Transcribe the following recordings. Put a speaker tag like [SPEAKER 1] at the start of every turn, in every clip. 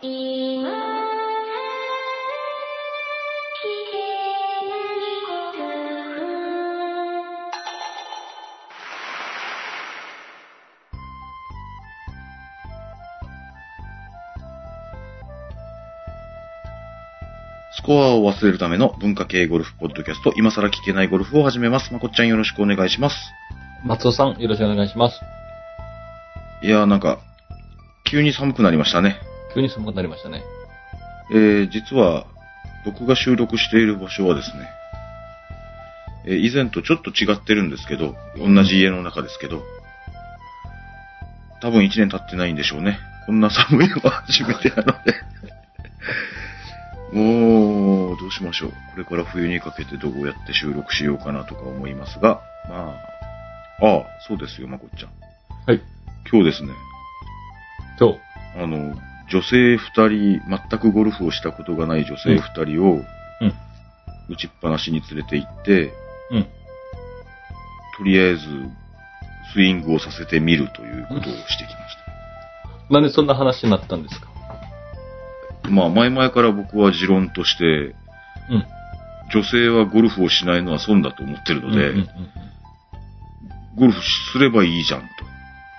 [SPEAKER 1] スコアを忘れるための文化系ゴルフポッドキャスト、今更聞けないゴルフを始めます。まこっちゃんよろしくお願いします。
[SPEAKER 2] 松尾さん、よろしくお願いします。
[SPEAKER 1] いやーなんか、急に寒くなりましたね。
[SPEAKER 2] 急に寒くなりましたね。
[SPEAKER 1] えー、実は、僕が収録している場所はですね、えー以前とちょっと違ってるんですけど、同じ家の中ですけど、多分1年経ってないんでしょうね。こんな寒いのは初めてなので。もう、どうしましょう。これから冬にかけてどうやって収録しようかなとか思いますが、まあ、ああ、そうですよ、まこっちゃん。
[SPEAKER 2] はい。
[SPEAKER 1] 今日ですね、
[SPEAKER 2] 今日、
[SPEAKER 1] あの、女性二人、全くゴルフをしたことがない女性二人を、
[SPEAKER 2] うん
[SPEAKER 1] 打ちっぱなしに連れて行って、
[SPEAKER 2] うん。
[SPEAKER 1] とりあえず、スイングをさせてみるということをしてきました。
[SPEAKER 2] なんでそんな話になったんですか？
[SPEAKER 1] まあ、前々から僕は持論として、
[SPEAKER 2] うん。
[SPEAKER 1] 女性はゴルフをしないのは損だと思ってるので、
[SPEAKER 2] うんうん
[SPEAKER 1] ゴルフすればいいじゃん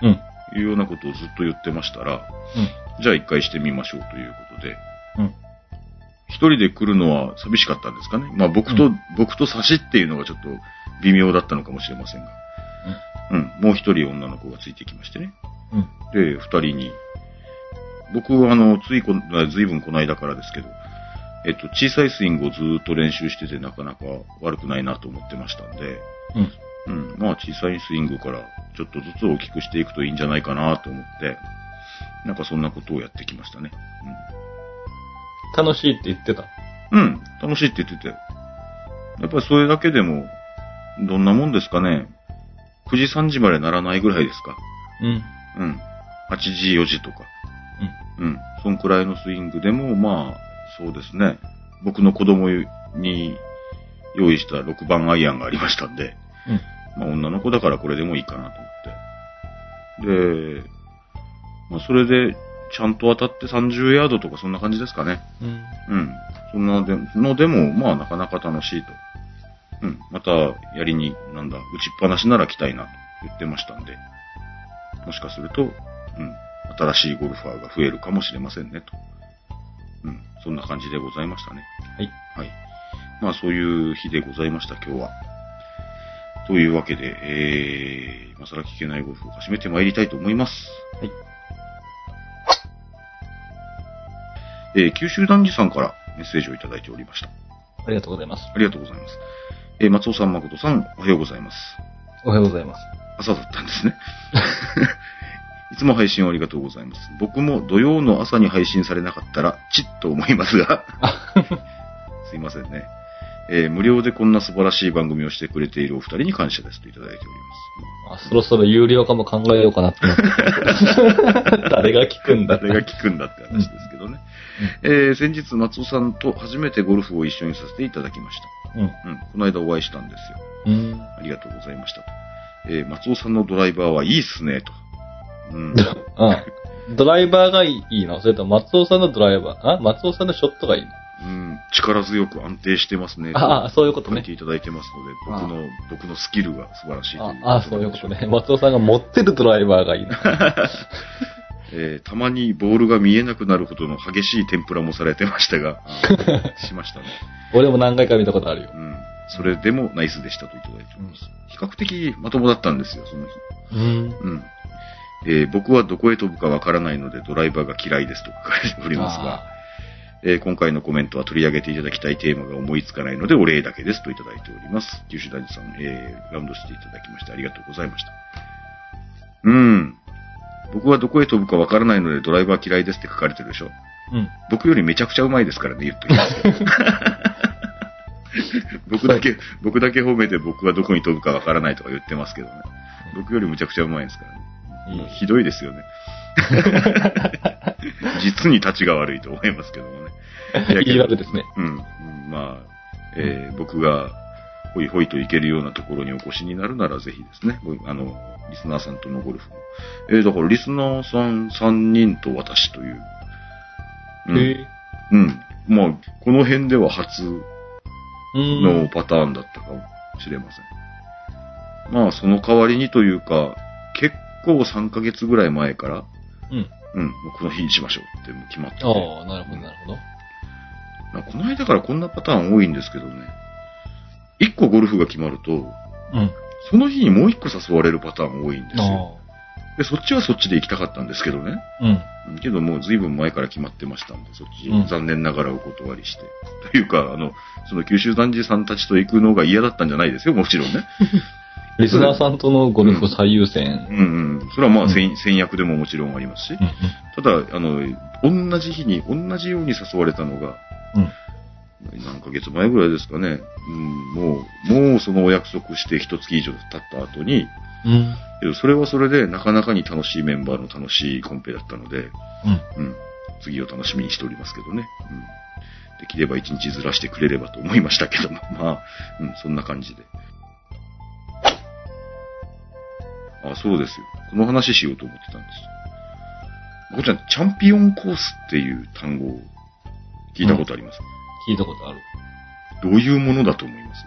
[SPEAKER 2] うんうん。
[SPEAKER 1] というようなことをずっと言ってましたら、じゃあ一回してみましょうということで、
[SPEAKER 2] うん。
[SPEAKER 1] 一人で来るのは寂しかったんですかね？まあ僕と、
[SPEAKER 2] うん
[SPEAKER 1] 僕と差しっていうのがちょっと微妙だったのかもしれませんが。うん。もう一人女の子がついてきましてね。
[SPEAKER 2] うん。
[SPEAKER 1] で、二人に、僕はあの、ついこ、ずいぶんこの間からですけど、えっと、小さいスイングをずーっと練習しててなかなか悪くないなと思ってましたんで、
[SPEAKER 2] うん。
[SPEAKER 1] うん。まあ小さいスイングからちょっとずつ大きくしていくといいんじゃないかなと思って、なんかそんなことをやってきましたね。
[SPEAKER 2] 楽しいって言ってた？
[SPEAKER 1] うん。うん。楽しいって言ってて。やっぱりそれだけでも、どんなもんですかね。9時3時までならないぐらいですか。
[SPEAKER 2] うん。
[SPEAKER 1] うん。8時4時とか。うん。そんくらいのスイングでも、まあ、そうですね。僕の子供に用意した6番アイアンがありましたんで、
[SPEAKER 2] うん。
[SPEAKER 1] まあ女の子だからこれでもいいかなと思って。で、まあそれで、ちゃんと当たって30ヤードとかそんな感じですかね。
[SPEAKER 2] うん。
[SPEAKER 1] うん。そんなでのでも、まあなかなか楽しいと。うん。また、やりに、なんだ、打ちっぱなしなら来たいなと言ってましたんで、もしかすると、うん。新しいゴルファーが増えるかもしれませんね、と。うん。そんな感じでございましたね。
[SPEAKER 2] はい。
[SPEAKER 1] はい。まあそういう日でございました、今日は。というわけで、えー、今更聞けないゴルフを始めてまいりたいと思います。
[SPEAKER 2] はい。
[SPEAKER 1] えー、九州男児さんからメッセージをいただいておりました。
[SPEAKER 2] ありがとうございます。
[SPEAKER 1] ありがとうございます。えー、松尾さん、誠さん、おはようございます。
[SPEAKER 2] おはようございます。
[SPEAKER 1] 朝だったんですね。いつも配信をありがとうございます。僕も土曜の朝に配信されなかったら、チッと思いますが、すいませんね。えー無料でこんな素晴らしい番組をしてくれているお二人に感謝ですといただいております。
[SPEAKER 2] あそろそろ有料化も考えようかなって。誰が聞くんだ
[SPEAKER 1] 誰が聞くんだって話ですけどね。えー先日、松尾さんと初めてゴルフを一緒にさせていただきました。
[SPEAKER 2] うん。
[SPEAKER 1] うん、この間お会いしたんですよ。
[SPEAKER 2] うん。
[SPEAKER 1] ありがとうございましたと。えー松尾さんのドライバーはいいっすね、と。うん。
[SPEAKER 2] あドライバーがいいのそれとも松尾さんのドライバーあ松尾さんのショットがいいの
[SPEAKER 1] うん、力強く安定してますね。
[SPEAKER 2] ああ、そういうことね
[SPEAKER 1] 書いて。いただいてますので、僕の、僕のスキルが素晴らしいという
[SPEAKER 2] ああ、そういうことね。松尾さんが持ってるドライバーがいいの。
[SPEAKER 1] えーたまにボールが見えなくなるほどの激しい天ぷらもされてましたが、しましたね。
[SPEAKER 2] 俺も何回か見たことあるよ
[SPEAKER 1] う。ん。それでもナイスでしたといただいております。比較的まともだったんですよ、その日。
[SPEAKER 2] うん。
[SPEAKER 1] うん。えー僕はどこへ飛ぶかわからないのでドライバーが嫌いですと書かれておりますが、えー今回のコメントは取り上げていただきたいテーマが思いつかないのでお礼だけですといただいております。九州大地さん、えーラウンドしていただきましてありがとうございました。うん。僕はどこへ飛ぶかわからないのでドライバー嫌いですって書かれてるでしょ。
[SPEAKER 2] うん。
[SPEAKER 1] 僕よりめちゃくちゃうまいですからね、言っときますけど 僕だけ、僕だけ褒めて僕はどこに飛ぶかわからないとか言ってますけどね。僕よりむちゃくちゃうまいですからね。ひどいですよね。実に立ちが悪いと思いますけどもね。い
[SPEAKER 2] い悪ですね。
[SPEAKER 1] うん。うんまあ、えー僕が、ほいほいと行けるようなところにお越しになるならぜひですね、ごあの、リスナーさんとのゴルフも。えーだからリスナーさん3人と私という、うん
[SPEAKER 2] へえ。
[SPEAKER 1] うん。まあ、この辺では初
[SPEAKER 2] うん。
[SPEAKER 1] のパターンだったかもしれません。まあ、その代わりにというか、結構3ヶ月ぐらい前から、
[SPEAKER 2] うん。
[SPEAKER 1] うん、この日にしましょうってもう決まってて。
[SPEAKER 2] ああ、なるほど、なるほど。
[SPEAKER 1] まあこの間からこんなパターン多いんですけどね。1個ゴルフが決まると、
[SPEAKER 2] うん。
[SPEAKER 1] その日にもう1個誘われるパターン多いんですよ。
[SPEAKER 2] あ
[SPEAKER 1] で、そっちはそっちで行きたかったんですけどね。
[SPEAKER 2] あ。うん。
[SPEAKER 1] うんけどもう随分前から決まってましたんで、そっち、
[SPEAKER 2] うん
[SPEAKER 1] 残念ながらお断りして。というか、あの、その九州男児さんたちと行くのが嫌だったんじゃないですよ、もちろんね。
[SPEAKER 2] リスナーさんとのゴルフ最優先。
[SPEAKER 1] うんうん。それはまあ、
[SPEAKER 2] うん
[SPEAKER 1] 戦戦略でももちろんありますし。
[SPEAKER 2] うん。
[SPEAKER 1] ただ、あの、同じ日に、同じように誘われたのが、
[SPEAKER 2] うん。
[SPEAKER 1] 何ヶ月前ぐらいですかね。うん、もう、もうそのお約束して一月以上経った後に、
[SPEAKER 2] うん。
[SPEAKER 1] それはそれでなかなかに楽しいメンバーの楽しいコンペだったので、
[SPEAKER 2] うん。
[SPEAKER 1] うん、次を楽しみにしておりますけどね。うん、できれば一日ずらしてくれればと思いましたけども、まあ、うん、そんな感じで。あ、そうですよ。この話しようと思ってたんです。こちゃん、チャンピオンコースっていう単語を聞いたことあります、
[SPEAKER 2] 聞いたことある。
[SPEAKER 1] どういうものだと思います？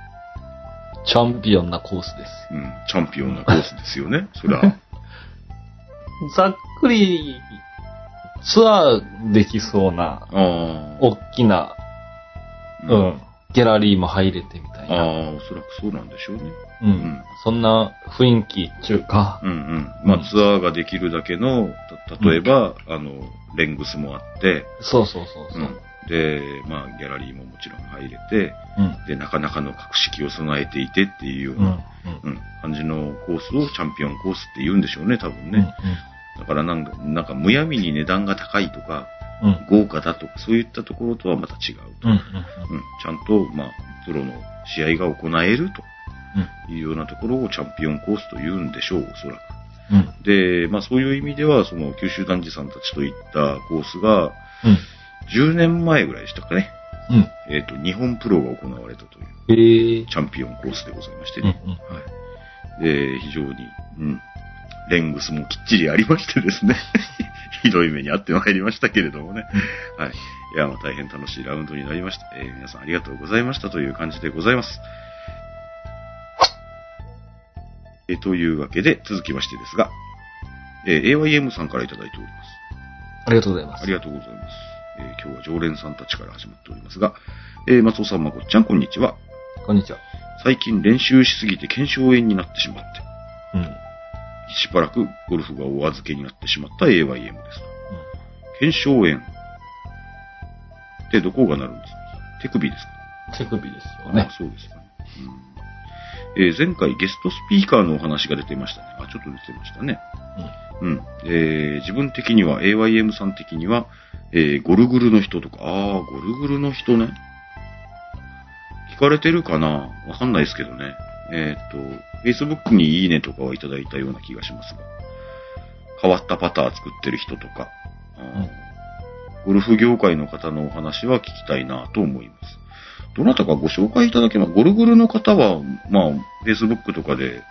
[SPEAKER 2] チャンピオンなコースです。
[SPEAKER 1] うん、チャンピオンなコースですよね。それは。
[SPEAKER 2] ざっくり、ツアーできそうな。大きな、うん、ギャラリーも入れてみたいな。
[SPEAKER 1] ああ、おそらくそうなんでしょうね。
[SPEAKER 2] うん。
[SPEAKER 1] ん
[SPEAKER 2] そんな雰囲気っていうか、
[SPEAKER 1] うんうん。まあ、ツアーができるだけの、た例えば、あの、レングスもあって、
[SPEAKER 2] そうそうそうそうう。
[SPEAKER 1] ん。で、まあ、ギャラリーももちろん入れて、
[SPEAKER 2] うん。
[SPEAKER 1] で、なかなかの格式を備えていてっていうよう
[SPEAKER 2] うん。
[SPEAKER 1] な、うん、感じのコースをチャンピオンコースって言うんでしょうね、多分
[SPEAKER 2] うん。
[SPEAKER 1] ね。だからなんか、なんかむやみに値段が高いとか。豪華だとか、そういったところとはまた違うと。
[SPEAKER 2] うん、
[SPEAKER 1] ちゃんと、まあ、プロの試合が行えるというようなところをチャンピオンコースと言うんでしょう、おそらく。
[SPEAKER 2] うん。
[SPEAKER 1] で、まあそういう意味では、その九州男児さんたちと行ったコースが、
[SPEAKER 2] うん。
[SPEAKER 1] 10年前ぐらいでしたかね。
[SPEAKER 2] うん。
[SPEAKER 1] えっ、と、日本プロが行われたという。チャンピオンコースでございまして
[SPEAKER 2] うん。う
[SPEAKER 1] ね。
[SPEAKER 2] ん。
[SPEAKER 1] はい。で、非常に、うん。レングスもきっちりありましてですね。ひどい目に遭ってまいりましたけれどもね。はい。いや、まあ大変楽しいラウンドになりました。えー皆さんありがとうございましたという感じでございます。えーというわけで、続きましてですが、えー AYM さんからいただいております。
[SPEAKER 2] ありがとうございます。
[SPEAKER 1] ありがとうございます。えー今日は常連さんたちから始まっておりますが、えー松尾さん、まこっちゃん、こんにちは。
[SPEAKER 2] こんにちは。
[SPEAKER 1] 最近練習しすぎて腱鞘炎になってしまって、
[SPEAKER 2] うん。
[SPEAKER 1] しばらくゴルフがお預けになってしまった AYM です。腱鞘炎ってどこがなるんですか？手首ですか？
[SPEAKER 2] 手首ですよね
[SPEAKER 1] あ。そうですかね。うんえー前回ゲストスピーカーのお話が出てましたね。あ、ちょっと出てましたね。うん。えー自分的には、AYM さん的には、えーゴルグルの人とか、あー、ゴルグルの人ね。聞かれてるかな？わかんないですけどね。えっ、と、Facebook にいいねとかはいただいたような気がしますが。変わったパター作ってる人とか、
[SPEAKER 2] うん
[SPEAKER 1] ゴルフ業界の方のお話は聞きたいなと思います。どなたかご紹介いただけますゴルグルの方は、まあ、Facebook とかで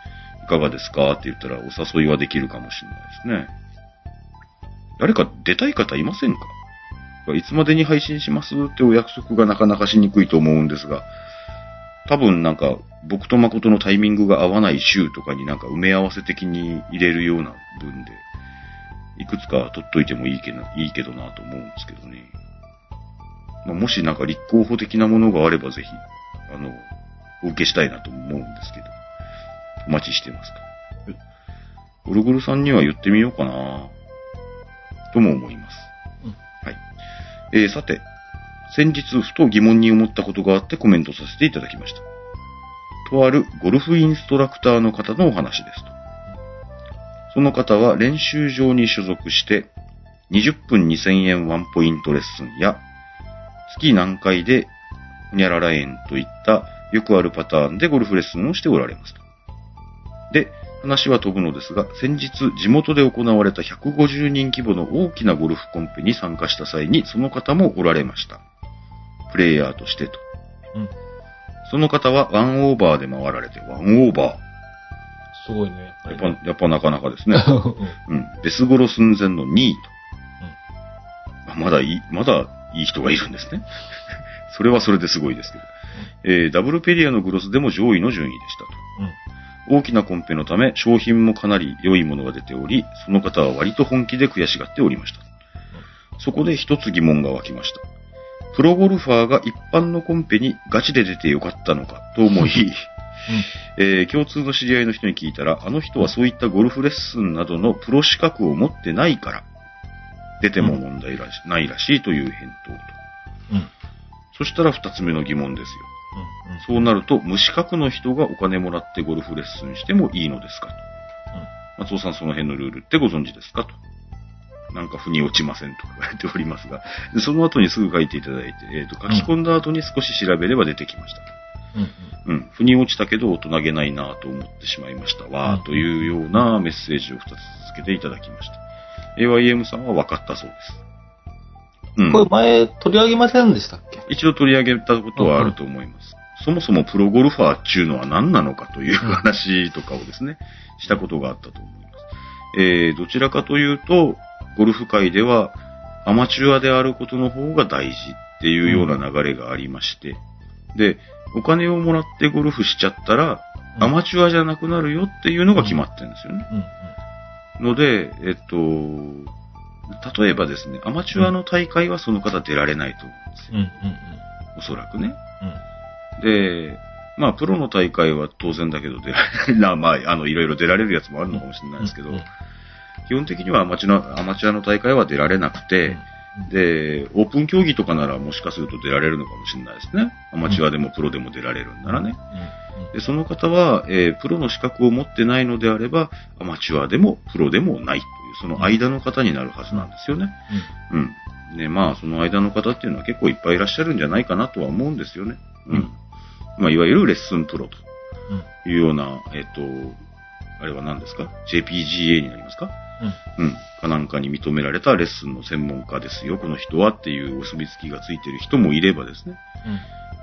[SPEAKER 1] いかがですか？って言ったらお誘いはできるかもしれないですね。誰か出たい方いませんか？いつまでに配信します？ってお約束がなかなかしにくいと思うんですが、多分なんか僕と誠のタイミングが合わない週とかになんか埋め合わせ的に入れるような分で、いくつか取っといてもいいけないいけどなと思うんですけどね。まあ、もしなんか立候補的なものがあればぜひ、あの、お受けしたいなと思うんですけど。お待ちしてますか？ゴルゴルさんには言ってみようかなとも思います。
[SPEAKER 2] うん
[SPEAKER 1] はい。えー、さて、先日ふと疑問に思ったことがあってコメントさせていただきました。とあるゴルフインストラクターの方のお話ですと。その方は練習場に所属して、20分2000円ワンポイントレッスンや、月何回で、ほにゃらら円といったよくあるパターンでゴルフレッスンをしておられますと。で、話は飛ぶのですが、先日地元で行われた150人規模の大きなゴルフコンペに参加した際にその方もおられました。プレイヤーとしてと。
[SPEAKER 2] うん。
[SPEAKER 1] その方はワンオーバーで回られて、ワンオーバ
[SPEAKER 2] すごいね、やっ
[SPEAKER 1] ー。
[SPEAKER 2] ぱり
[SPEAKER 1] やっぱ、なかなかですね。
[SPEAKER 2] う ん
[SPEAKER 1] うん。デスゴロ寸前の2位と。あまだいい、まだいい人がいるんですね。それはそれですごいですけど。えーダブルペリアのグロスでも上位の順位でしたと。大きなコンペのため、商品もかなり良いものが出ており、その方は割と本気で悔しがっておりました。そこで一つ疑問が湧きました。プロゴルファーが一般のコンペにガチで出てよかったのかと思い、えー共通の知り合いの人に聞いたら、あの人はそういったゴルフレッスンなどのプロ資格を持ってないから、出ても問題らし、ないらしいという返答と。
[SPEAKER 2] うん。うん。
[SPEAKER 1] そしたら二つ目の疑問ですよ。そうなると、無資格の人がお金もらってゴルフレッスンしてもいいのですかと。松尾さん、その辺のルールってご存知ですかと。なんか腑に落ちませんとか書いておりますが、で その後にすぐ書いていただいて、えっ、と、書き込んだ後に少し調べれば出てきました。
[SPEAKER 2] うん。うん。
[SPEAKER 1] うん。腑に落ちたけど大人げないなと思ってしまいましたわ、
[SPEAKER 2] うん
[SPEAKER 1] というようなメッセージを二つ続けていただきました。AYM さんは分かったそうです。うん。
[SPEAKER 2] これ前取り上げませんでしたっけ？
[SPEAKER 1] 一度取り上げたことはあると思います。そもそもプロゴルファーっていうのは何なのかという話とかをですね、したことがあったと思います。えー、どちらかというと、ゴルフ界ではアマチュアであることの方が大事っていうような流れがありまして、で、お金をもらってゴルフしちゃったら、アマチュアじゃなくなるよっていうのが決まってるんですよね。
[SPEAKER 2] うん。
[SPEAKER 1] ので、えっと、例えばですね、アマチュアの大会はその方出られないと思うんですよ。
[SPEAKER 2] うん。うん。
[SPEAKER 1] おそらくね。
[SPEAKER 2] うん。
[SPEAKER 1] で、まあ、プロの大会は当然だけど出られ な、まあ、あの、いろいろ出られるやつもあるのかもしれないですけど、
[SPEAKER 2] うん
[SPEAKER 1] 基本的にはアマチュア、アマチュアの大会は出られなくて、で、オープン競技とかならもしかすると出られるのかもしれないですね。アマチュアでもプロでも出られるんならね。で、その方は、えープロの資格を持ってないのであれば、アマチュアでもプロでもないという、その間の方になるはずなんですよね。うん。で、まあ、その間の方っていうのは結構いっぱいいらっしゃるんじゃないかなとは思うんですよね。うん。
[SPEAKER 2] うん
[SPEAKER 1] まあ、いわゆるレッスンプロと
[SPEAKER 2] うん。
[SPEAKER 1] いうような、えっ、と、あれは何ですか ?JPGA になりますか？
[SPEAKER 2] うん。
[SPEAKER 1] うん。かなんかに認められたレッスンの専門家ですよ、この人はっていうお墨付きがついてる人もいればですね。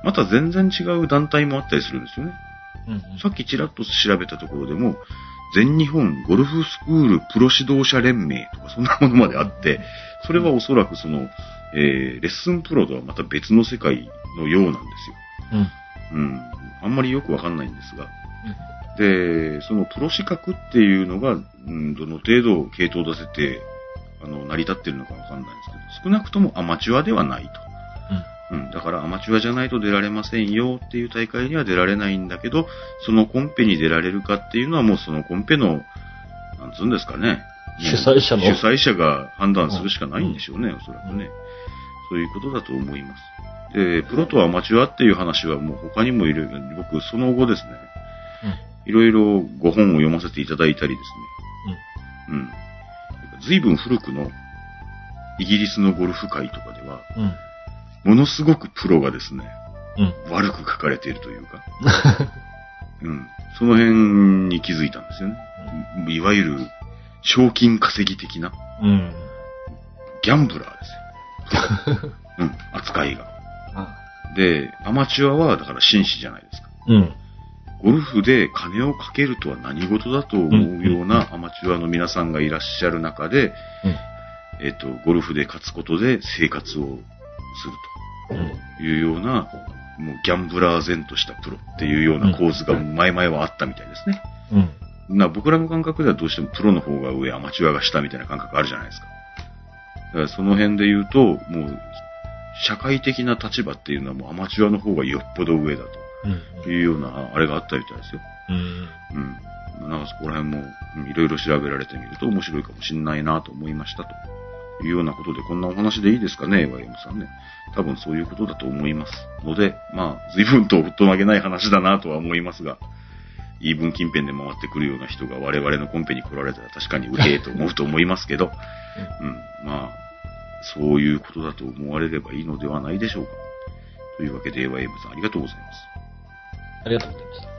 [SPEAKER 1] また全然違う団体もあったりするんですよね。
[SPEAKER 2] うん。うん。
[SPEAKER 1] さっきちらっと調べたところでも、全日本ゴルフスクールプロ指導者連盟とかそんなものまであって、それはおそらくその、えーレッスンプロとはまた別の世界のようなんですよ。
[SPEAKER 2] うん。
[SPEAKER 1] うん。あんまりよくわかんないんですが。で、そのプロ資格っていうのが、うん、どの程度系統を出せて、あの、成り立ってるのかわかんないんですけど、少なくともアマチュアではないと。うん。だからアマチュアじゃないと出られませんよっていう大会には出られないんだけど、そのコンペに出られるかっていうのはもうそのコンペの、なんつうんですかね。
[SPEAKER 2] 主催者の
[SPEAKER 1] 主催者が判断するしかないんでしょうね、おそらくね。そういうことだと思います。で、プロとアマチュアっていう話はもう他にもいる、僕その後ですね、いろいろご本を読ませていただいたりですね。うん。随分古くのイギリスのゴルフ界とかでは、
[SPEAKER 2] うん。うん。
[SPEAKER 1] ものすごくプロがですね、
[SPEAKER 2] うん。
[SPEAKER 1] 悪く書かれているというか、うん。その辺に気づいたんですよね。いわゆる、賞金稼ぎ的な、
[SPEAKER 2] うん。
[SPEAKER 1] ギャンブラーですよ。うん、扱いが。
[SPEAKER 2] あ
[SPEAKER 1] で、アマチュアは、だから紳士じゃないですか。
[SPEAKER 2] うん。
[SPEAKER 1] ゴルフで金をかけるとは何事だと思うようなアマチュアの皆さんがいらっしゃる中で、
[SPEAKER 2] うん。
[SPEAKER 1] えっ、と、ゴルフで勝つことで生活をする
[SPEAKER 2] うん。
[SPEAKER 1] というような、もうギャンブラー前としたプロっていうような構図が前々はあったみたいですね。
[SPEAKER 2] うん。
[SPEAKER 1] な僕らの感覚ではどうしてもプロの方が上、アマチュアが下みたいな感覚あるじゃないですか。だからその辺で言うと、もう、社会的な立場っていうのはもうアマチュアの方がよっぽど上だ
[SPEAKER 2] うん。
[SPEAKER 1] というような、あれがあったみたいですよ。
[SPEAKER 2] うん。
[SPEAKER 1] うん。なんかそこら辺も、うんいろいろ調べられてみると面白いかもしんないなと思いましたと。いうようなことで、こんなお話でいいですかね、YM さんね。多分そういうことだと思います。ので、まあ、随分と大人げない話だなとは思いますが、言い分近辺で回ってくるような人が我々のコンペに来られたら確かにうへえと思うと思いますけど、うん、まあ、そういうことだと思われればいいのではないでしょうか。というわけで、YM さんありがとうございます。
[SPEAKER 2] ありがとうございました。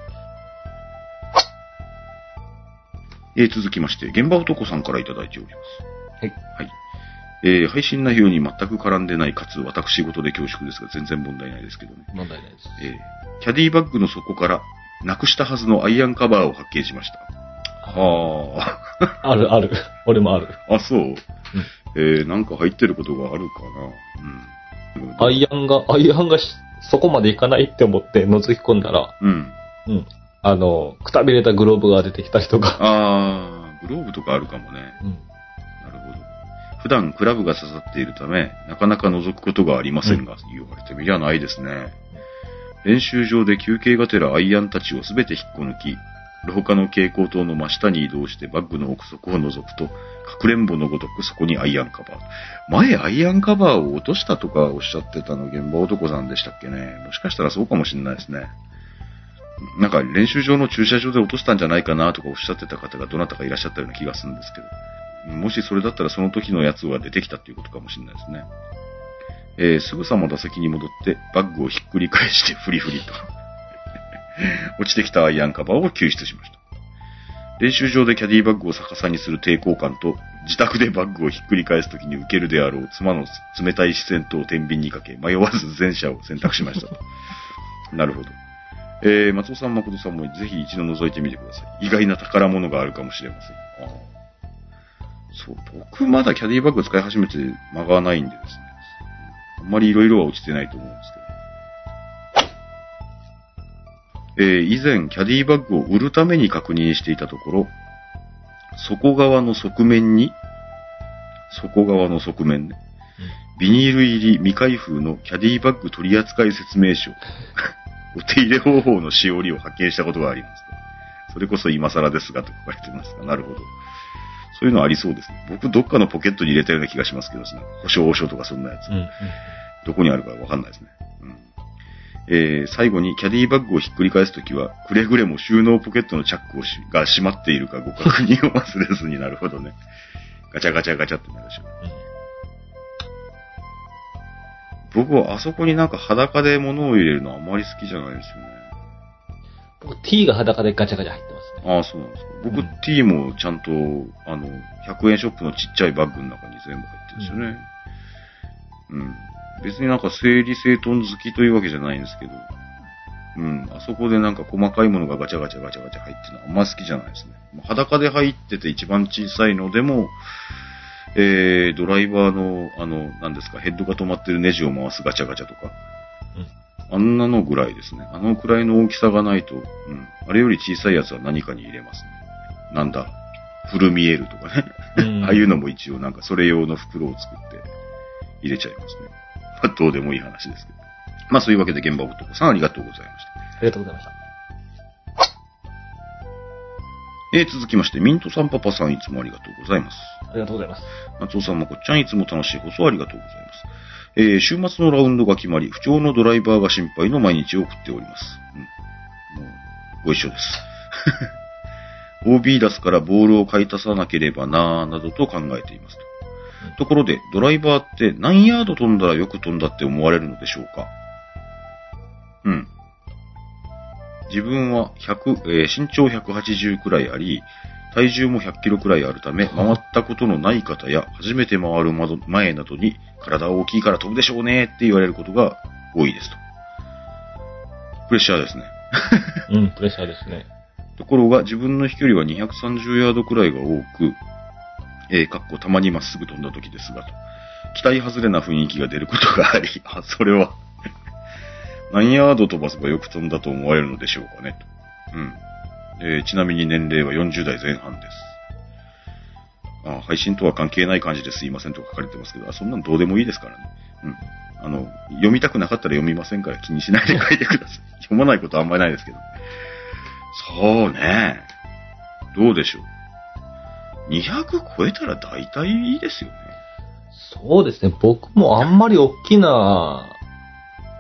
[SPEAKER 1] えー続きまして、現場男さんからいただいております。
[SPEAKER 2] はい。
[SPEAKER 1] はい。えー配信内容に全く絡んでないかつ、私事で恐縮ですが、全然問題ないですけどね。
[SPEAKER 2] 問題ないです。
[SPEAKER 1] えーキャディバッグの底から、なくしたはずのアイアンカバーを発見しました。は
[SPEAKER 2] ある、ある。俺もある。
[SPEAKER 1] あ。あ、そう。えーなんか入ってることがあるかな。うん。
[SPEAKER 2] アイアンが、アイアンがしそこまでいかないって思って覗き込んだら、
[SPEAKER 1] うん。
[SPEAKER 2] うん。あの、くたびれたグローブが出てきたりとか。
[SPEAKER 1] あー、グローブとかあるかもね。
[SPEAKER 2] うん。
[SPEAKER 1] なるほど。普段クラブが刺さっているため、なかなか覗くことがありませんが、言われてみりゃないですね。練習場で休憩がてらアイアンたちをすべて引っこ抜き、廊下の蛍光灯の真下に移動してバッグの奥底を覗くと、かくれんぼのごとくそこにアイアンカバー。前アイアンカバーを落としたとかおっしゃってたの現場男さんでしたっけね。もしかしたらそうかもしれないですね。なんか練習場の駐車場で落としたんじゃないかなとかおっしゃってた方がどなたかいらっしゃったような気がするんですけど。もしそれだったらその時のやつが出てきたっていうことかもしれないですね。えーすぐさま打席に戻ってバッグをひっくり返してフリフリと。落ちてきたアイアンカバーを救出しました。練習場でキャディバッグを逆さにする抵抗感と、自宅でバッグをひっくり返すときに受けるであろう妻の冷たい視線と天秤にかけ、迷わず前者を選択しましたと。なるほど。えー、松尾さん、誠さんもぜひ一度覗いてみてください。意外な宝物があるかもしれません。あそう、僕まだキャディバッグ使い始めて間がないんでですね。あんまり色々は落ちてないと思うんですけど。えー以前、キャディバッグを売るために確認していたところ、底側の側面に、底側の側面ね、ビニール入り未開封のキャディバッグ取扱説明書、お手入れ方法のしおりを発見したことがありますと。それこそ今更ですがと書かれてますが、なるほど。そういうのありそうですね。僕どっかのポケットに入れたような気がしますけどですね。保証書とかそんなやつ。
[SPEAKER 2] うん。うん。
[SPEAKER 1] どこにあるかわかんないですね。うんえー最後にキャディバッグをひっくり返すときは、くれぐれも収納ポケットのチャックをしが閉まっているかご確認を忘れずになるほどね。ガチャガチャガチャってなるでしょうね。僕はあそこになんか裸で物を入れるのあんまり好きじゃないんですよね。
[SPEAKER 2] 僕 T が裸でガチャガチャ入ってますね。
[SPEAKER 1] ああ、そうなんですか。僕、
[SPEAKER 2] うん
[SPEAKER 1] T もちゃんと、あの、100円ショップのちっちゃいバッグの中に全部入ってるんですよね。うん。別になんか整理整頓好きというわけじゃないんですけど、うん。あそこでなんか細かいものがガチャガチャガチャガチャ入ってるのはあんま好きじゃないですね。まあ裸で入ってて一番小さいのでも、えー、ドライバーの、あの、何ですか、ヘッドが止まってるネジを回すガチャガチャとか、あんなのぐらいですね。あのくらいの大きさがないと、うん。あれより小さいやつは何かに入れますね。なんだ、フルミエルとかね。
[SPEAKER 2] うん
[SPEAKER 1] ああいうのも一応なんかそれ用の袋を作って入れちゃいますね。ま あどうでもいい話ですけど。まあそういうわけで現場男さんありがとうございました。
[SPEAKER 2] ありがとうございました。
[SPEAKER 1] えー続きまして、ミントさんパパさんいつもありがとうございます。
[SPEAKER 2] ありがとうございます。
[SPEAKER 1] 松尾さんまこっちゃんいつも楽しい放送ありがとうございます。えー週末のラウンドが決まり、不調のドライバーが心配の毎日を送っております。うん。もう、ご一緒です。OB 出すからボールを買い足さなければなぁ、などと考えていますと。ところで、ドライバーって何ヤード飛んだらよく飛んだって思われるのでしょうか？うん。自分は100、えー身長180くらいあり、体重も100キロくらいあるため、回ったことのない方や、初めて回る窓前などに、体大きいから飛ぶでしょうねって言われることが多いですと。プレッシャーですね。
[SPEAKER 2] うん、プレッシャーですね。
[SPEAKER 1] ところが、自分の飛距離は230ヤードくらいが多く、えー、かっこたまにまっすぐ飛んだ時ですが、と。期待外れな雰囲気が出ることがあり、あ、それは、何ヤード飛ばせばよく飛んだと思われるのでしょうかね、と。うん。えーちなみに年齢は40代前半です。あ、配信とは関係ない感じですいませんと書かれてますけど、あ、そんなのどうでもいいですからね。うん。あの、読みたくなかったら読みませんから気にしないで書いてください。読まないことあんまりないですけど。そうね。どうでしょう。200超えたら大体いいですよね。
[SPEAKER 2] そうですね。僕もあんまり大きな、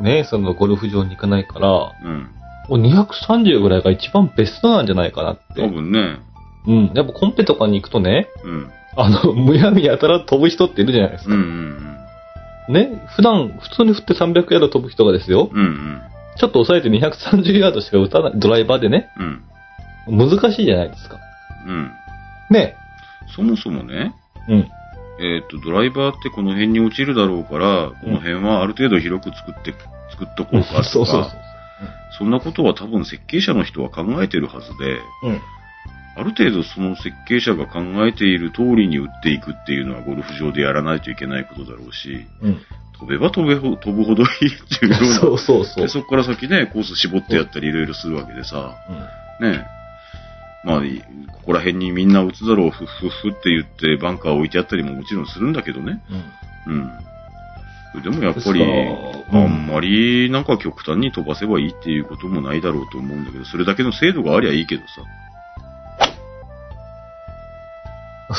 [SPEAKER 2] ね、そのゴルフ場に行かないから、
[SPEAKER 1] うん。
[SPEAKER 2] もう230ぐらいが一番ベストなんじゃないかなって。
[SPEAKER 1] 多分ね。
[SPEAKER 2] うん。やっぱコンペとかに行くとね、
[SPEAKER 1] うん。
[SPEAKER 2] あの、むやみやたら飛ぶ人っているじゃないですか。
[SPEAKER 1] うんうん
[SPEAKER 2] ね、普段、普通に振って300ヤード飛ぶ人がですよ、
[SPEAKER 1] うん。うん
[SPEAKER 2] ちょっと抑えて230ヤードしか打たない、ドライバーでね、
[SPEAKER 1] うん。
[SPEAKER 2] 難しいじゃないですか。
[SPEAKER 1] うん。
[SPEAKER 2] ね。
[SPEAKER 1] そもそもね、
[SPEAKER 2] うん。
[SPEAKER 1] えっ、と、ドライバーってこの辺に落ちるだろうから、この辺はある程度広く作って、作っとこうかとか、
[SPEAKER 2] そうそうそう。
[SPEAKER 1] そんなことは多分設計者の人は考えてるはずで、
[SPEAKER 2] うん。
[SPEAKER 1] ある程度その設計者が考えている通りに打っていくっていうのはゴルフ場でやらないといけないことだろうし、
[SPEAKER 2] うん。
[SPEAKER 1] 飛べば飛べほ飛ぶほどいいっていうような。
[SPEAKER 2] そうそうそう
[SPEAKER 1] で。そこから先ね、コース絞ってやったりいろいろするわけでさ、
[SPEAKER 2] うん
[SPEAKER 1] ねまあ、いここら辺にみんな打つだろう、ふっふっふって言ってバンカー置いてあったりももちろんするんだけどね。
[SPEAKER 2] うん
[SPEAKER 1] うん。でもやっぱり、あんまりなんか極端に飛ばせばいいっていうこともないだろうと思うんだけど、それだけの精度がありゃいいけどさ。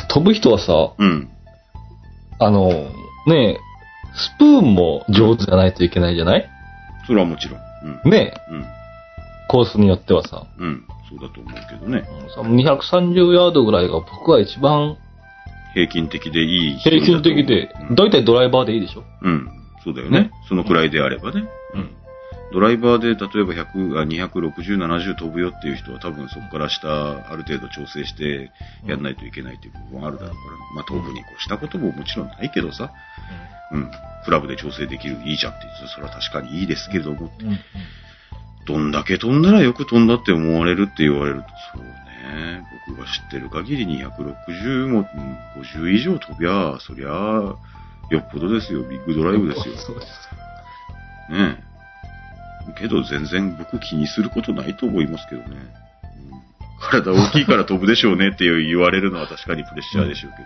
[SPEAKER 2] 飛ぶ人はさ、
[SPEAKER 1] うん。
[SPEAKER 2] あの、ねえ、スプーンも上手じゃないといけないじゃない？
[SPEAKER 1] それはもちろん。うん。
[SPEAKER 2] ねえ、
[SPEAKER 1] うん。
[SPEAKER 2] コースによってはさ。
[SPEAKER 1] うん。そうだと思うけどね。
[SPEAKER 2] うんその230ヤードぐらいが僕は一番
[SPEAKER 1] 平均的でいい
[SPEAKER 2] 平均的で
[SPEAKER 1] うん、
[SPEAKER 2] だいたいドライバーでいいでしょ？
[SPEAKER 1] うん。そうだよね
[SPEAKER 2] ね。
[SPEAKER 1] そのくらいであればね。
[SPEAKER 2] うん。
[SPEAKER 1] ドライバーで例えば100、あ260、70飛ぶよっていう人は多分そこから下、ある程度調整してやんないといけないっていう部分はあるだろうから、まあ飛ぶにこうしたことももちろんないけどさ、うん。クラブで調整できる、いいじゃんって言って、それは確かにいいですけれども、
[SPEAKER 2] うん。うん
[SPEAKER 1] どんだけ飛んだらよく飛んだって思われるって言われると、そうね。僕が知ってる限り260も、うん50以上飛びゃ、そりゃ、よっぽどですよ。ビッグドライブですよ。
[SPEAKER 2] そうです。
[SPEAKER 1] ねえ。けど全然僕気にすることないと思いますけどね。うん体大きいから飛ぶでしょうねって言われるのは確かにプレッシャーでしょうけど。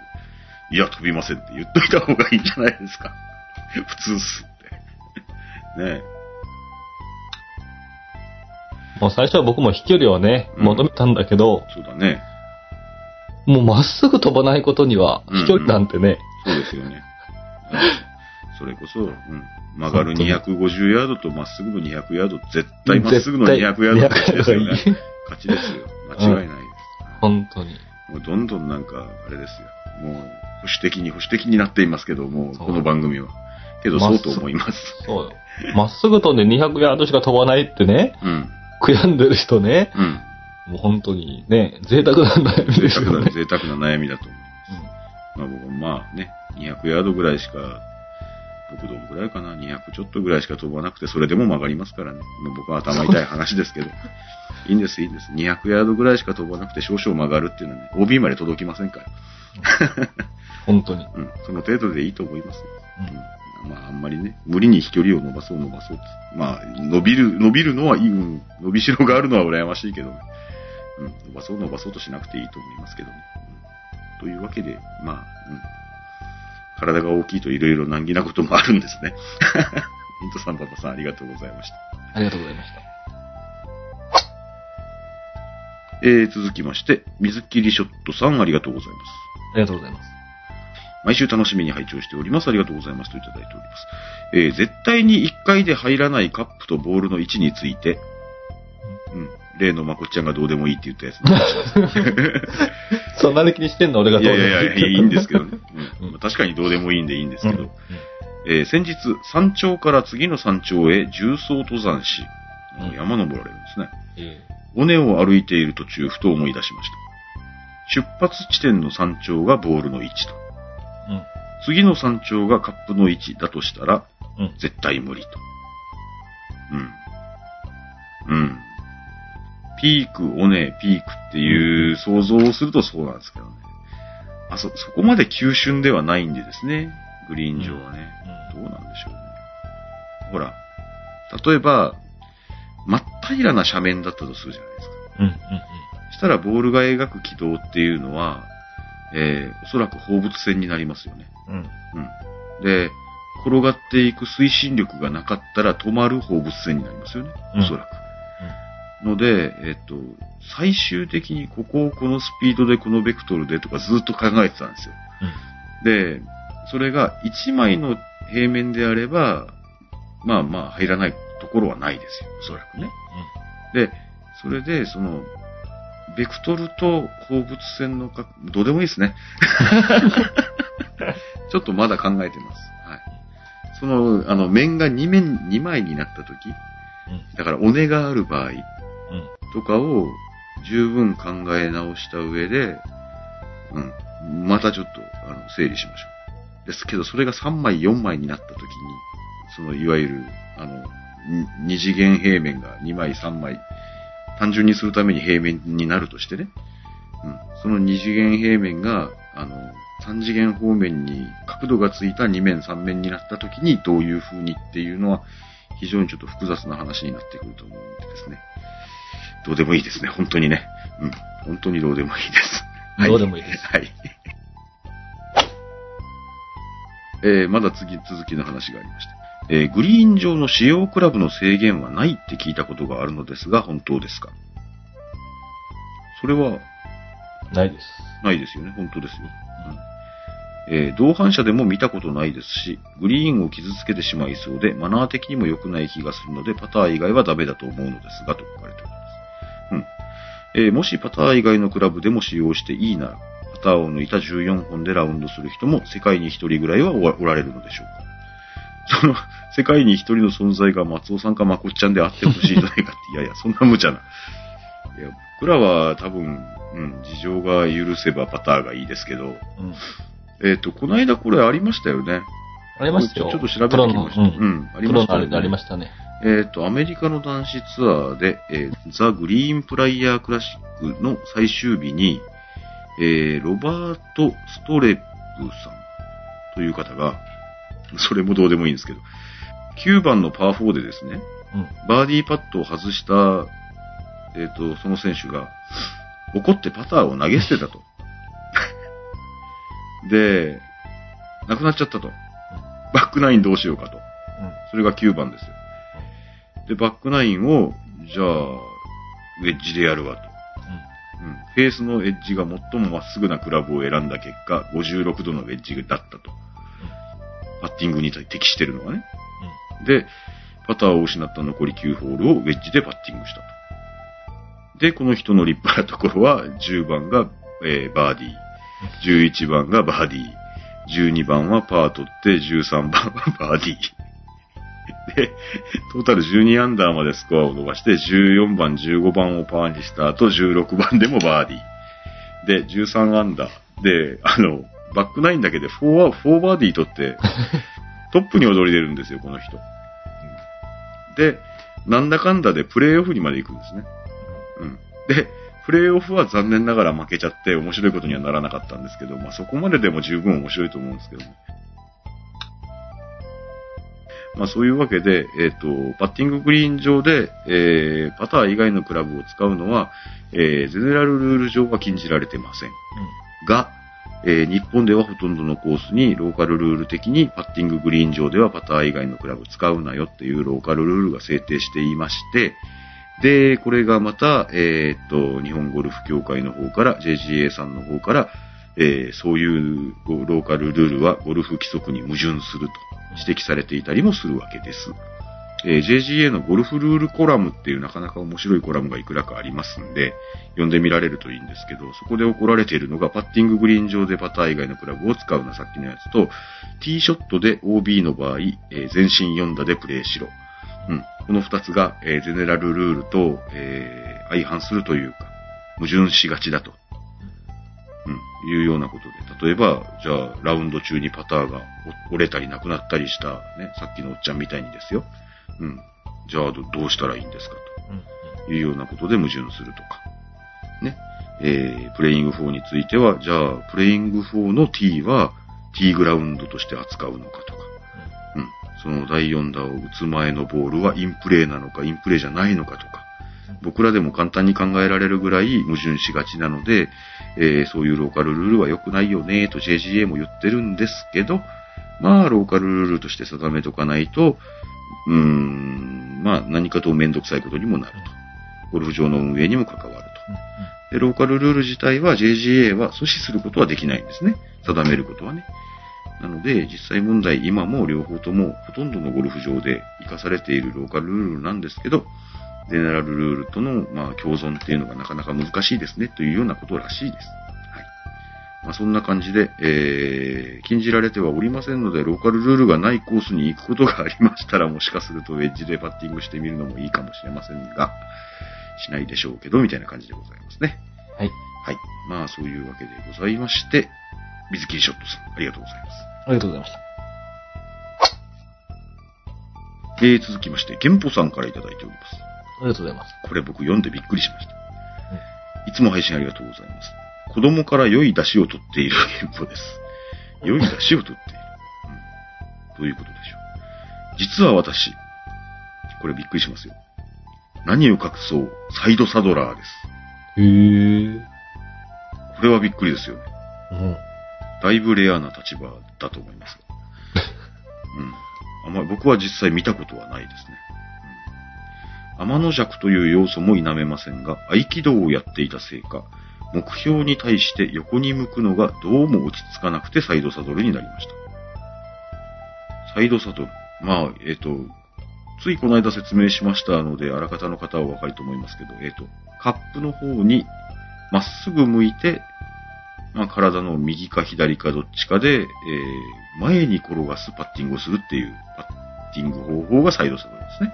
[SPEAKER 1] いや、飛びませんって言っといた方がいいんじゃないですか。普通っすって。ね
[SPEAKER 2] もう最初は僕も飛距離をね、
[SPEAKER 1] うん
[SPEAKER 2] 求めたんだけど、
[SPEAKER 1] え。そうだね。
[SPEAKER 2] もうまっすぐ飛ばないことには、
[SPEAKER 1] うん
[SPEAKER 2] 飛距離なんてね、
[SPEAKER 1] そうですよね。うんそれこそ、うん、曲がる250ヤードとまっすぐの200ヤード、絶対まっすぐの200ヤードの勝ちですよね。勝ちですよ。間違いないです。
[SPEAKER 2] 本当に。
[SPEAKER 1] もうどんどんなんか、あれですよ。もう、保守的に保守的になっていますけど、もう、
[SPEAKER 2] そう
[SPEAKER 1] この番組は。けど、そうと思います。
[SPEAKER 2] そうよ。まっすぐ飛んで200ヤードしか飛ばないってね、
[SPEAKER 1] うん。
[SPEAKER 2] 悔やんでる人ね、
[SPEAKER 1] うん。
[SPEAKER 2] もう本当にね、贅沢な悩みですよね。
[SPEAKER 1] 贅沢な悩みだと思います。まあ僕もまあね、200ヤードぐらいしか、僕どのぐらいかな、200ちょっとぐらいしか飛ばなくて、それでも曲がりますからね。まあ僕は頭痛い話ですけど。いいんです、いいんです。200ヤードぐらいしか飛ばなくて少々曲がるっていうのはね、OB まで届きませんから。
[SPEAKER 2] 本当に。
[SPEAKER 1] うん。その程度でいいと思いますよ。
[SPEAKER 2] うん
[SPEAKER 1] まあ、あんまりね、無理に飛距離を伸ばそう伸ばそう。まあ、伸びる、伸びるのはいい、うん伸びしろがあるのは羨ましいけどね。うん、伸ばそう伸ばそうとしなくていいと思いますけどね。うん、というわけで、まあ、うん。体が大きいといろいろ難儀なこともあるんですね。ミントさん、パパさん、ありがとうございました。
[SPEAKER 2] ありがとうございました。
[SPEAKER 1] えー、続きまして、水切りショットさん、ありがとうございます。
[SPEAKER 2] ありがとうございます。
[SPEAKER 1] 毎週楽しみに拝聴しております。ありがとうございます。といただいております。えー絶対に1回で入らないカップとボールの位置について、うん。例のまこっちゃんがどうでもいいって言ったやつ。
[SPEAKER 2] そんなに気にしてんの俺が
[SPEAKER 1] いやいやいや、いいんですけどね。
[SPEAKER 2] うん
[SPEAKER 1] 確かにどうでもいいんでいいんですけど。
[SPEAKER 2] うん
[SPEAKER 1] えー先日、山頂から次の山頂へ重装登山し、
[SPEAKER 2] うん
[SPEAKER 1] 山登られるんですね。
[SPEAKER 2] え
[SPEAKER 1] 尾根を歩いている途中、ふと思い出しました。出発地点の山頂がボールの位置と。
[SPEAKER 2] えうん。
[SPEAKER 1] 次の山頂がカップの位置だとしたら、
[SPEAKER 2] うん。
[SPEAKER 1] 絶対無理と。うん。うん。ピーク、尾根、ピークっていう想像をするとそうなんですけどね。あ、そ、そこまで急峻ではないんでですね。グリーン上はね。どうなんでしょうね。ほら、例えば、真っ平らな斜面だったとするじゃないですか。
[SPEAKER 2] うん。うん。
[SPEAKER 1] したらボールが描く軌道っていうのは、えー、おそらく放物線になりますよね。
[SPEAKER 2] うん。うん。
[SPEAKER 1] うん。で、転がっていく推進力がなかったら止まる放物線になりますよね。
[SPEAKER 2] うん
[SPEAKER 1] おそらく。ので、えっと、最終的にここをこのスピードでこのベクトルでとかずっと考えてたんですよ。で、それが1枚の平面であれば、まあまあ入らないところはないですよ。おそらくね。で、それで、その、ベクトルと放物線のか、どうでもいいですね。ちょっとまだ考えてます。はい。その、あの、面が2面、2枚になったとき、だから、尾根がある場合。とかを十分考え直した上で、うん、またちょっと、あの、整理しましょう。ですけど、それが3枚、4枚になったときに、その、いわゆる、あの、に二次元平面が2枚、3枚、単純にするために平面になるとしてね、うん、その二次元平面が、あの、3次元方面に角度がついた2面3面になった時にどういう風にっていうのは非常にちょっと複雑な話になってくると思うんでですね。どうでもいいですね、本当にね。うん。本当にどうでもいいです。はい
[SPEAKER 2] どうでもいいです
[SPEAKER 1] はい。えー、まだ次、続きの話がありました。えー、グリーン上の使用クラブの制限はないって聞いたことがあるのですが、本当ですか？それは、
[SPEAKER 2] ないです。
[SPEAKER 1] ないですよね？本当ですよ。うんえー同伴者でも見たことないですし、グリーンを傷つけてしまいそうで、マナー的にも良くない気がするので、パター以外はダメだと思うのですが、と書かれております。うん。えーもしパター以外のクラブでも使用していいなら、パターを抜いた14本でラウンドする人も世界に1人ぐらいはおおられるのでしょうか？その、世界に1人の存在が松尾さんかまこっちゃんであってほしいじゃないかって、いやいや、そんな無茶な。いや、僕らは多分、うん、事情が許せばパターがいいですけど、
[SPEAKER 2] うん。
[SPEAKER 1] えっ、と、この間これありましたよね。
[SPEAKER 2] ありましたよ。
[SPEAKER 1] ちょちょっと調べてきました。
[SPEAKER 2] プロの、うん。
[SPEAKER 1] ありましたよね
[SPEAKER 2] ありましたね。
[SPEAKER 1] えっ、と、アメリカの男子ツアーで、えーザ・グリーンプライヤークラシックの最終日に、えーロバート・ストレップさんという方が、それもどうでもいいんですけど、9番のパー4でですね、
[SPEAKER 2] うん。
[SPEAKER 1] バーディーパットを外した、えっ、と、その選手が、怒ってパターを投げ捨てたと。で、亡くなっちゃったと。バックナインどうしようかと。
[SPEAKER 2] うん。
[SPEAKER 1] それが9番ですよ。で、バックナインを、じゃあ、ウェッジでやるわと。うん。フェースのエッジが最もまっすぐなクラブを選んだ結果、56度のウェッジだったと。パッティングに適してるのがね。で、パターを失った残り9ホールをウェッジでパッティングしたと。で、この人の立派なところは、10番が、えーバーディー、11番がバーディー、12番はパー取って、13番はバーディー。で、トータル12アンダーまでスコアを伸ばして、14番、15番をパーにした後、16番でもバーディー。で、13アンダー。で、あの、バックナインだけで4は、4バーディー取って、トップに躍り出るんですよ、この人。で、なんだかんだでプレイオフにまで行くんですね。うん。で、プレイオフは残念ながら負けちゃって面白いことにはならなかったんですけど、まあそこまででも十分面白いと思うんですけどね。まあそういうわけで、えっ、と、パッティンググリーン上で、えー、パター以外のクラブを使うのは、えー、ゼネラルルール上は禁じられてません。が、えー日本ではほとんどのコースにローカルルール的にパッティンググリーン上ではパター以外のクラブ使うなよっていうローカルルールが制定していまして、で、これがまた、えーっと、日本ゴルフ協会の方から、JGA さんの方から、えーそういうこうローカルルールはゴルフ規則に矛盾すると指摘されていたりもするわけです。えー JGA のゴルフルールコラムっていうなかなか面白いコラムがいくらかありますんで、読んでみられるといいんですけど、そこで怒られているのが、パッティンググリーン上でパター以外のクラブを使うな、さっきのやつと、ティーショットで OB の場合、えー全身4打でプレーしろ。うん。この二つが、えーゼネラルルールと、えー相反するというか、矛盾しがちだと。うん。いうようなことで。例えば、じゃあ、ラウンド中にパターが折れたりなくなったりした、ね、さっきのおっちゃんみたいにですよ。うん。じゃあど、どうしたらいいんですか。というようなことで矛盾するとか。ね。えー、プレイング4については、じゃあ、プレイング4の T は T グラウンドとして扱うのかとか。うん。その第4打を打つ前のボールはインプレーなのか、インプレーじゃないのかとか。僕らでも簡単に考えられるぐらい矛盾しがちなので、えーそういうローカルルールは良くないよね、と JGA も言ってるんですけど、まあ、ローカルルールとして定めとかないと、うーん、まあ、何かとめんどくさいことにもなると。ゴルフ場の運営にも関わると。で、ローカルルール自体は JGA は阻止することはできないんですね。定めることはね。なので、実際問題、今も両方ともほとんどのゴルフ場で活かされているローカルルールなんですけど、ゼネラルルールとの、まあ、共存っていうのがなかなか難しいですね、というようなことらしいです。はい。まあ、そんな感じで、えー、禁じられてはおりませんので、ローカルルールがないコースに行くことがありましたら、もしかするとウェッジでパッティングしてみるのもいいかもしれませんが、しないでしょうけど、みたいな感じでございますね。
[SPEAKER 2] はい。
[SPEAKER 1] はい。まあ、そういうわけでございまして、水切りショットさん、ありがとうございます。
[SPEAKER 2] ありがとうございました。
[SPEAKER 1] えー、続きまして、玄歩さんからいただいております。
[SPEAKER 2] ありがとうございます。
[SPEAKER 1] これ僕読んでびっくりしました。いつも配信ありがとうございます。子供から良い出汁を取っている 原稿です。良い出汁を取っている。うん。どういうことでしょう。実は私、これびっくりしますよ。何を隠そう、サイドサドラーです。
[SPEAKER 2] へぇ
[SPEAKER 1] これはびっくりですよね。
[SPEAKER 2] うん。
[SPEAKER 1] だいぶレアな立場だと思いますが。うん。あまり僕は実際見たことはないですね。うん。天の弱という要素も否めませんが、合気道をやっていたせいか、目標に対して横に向くのがどうも落ち着かなくてサイドサドルになりました。サイドサドル。まあ、えっ、と、ついこの間説明しましたので、あらかたの方はお分かりと思いますけど、えっ、と、カップの方にまっすぐ向いて、まあ、体の右か左かどっちかで、えー前に転がすパッティングをするっていうパッティング方法がサイドサドルですね。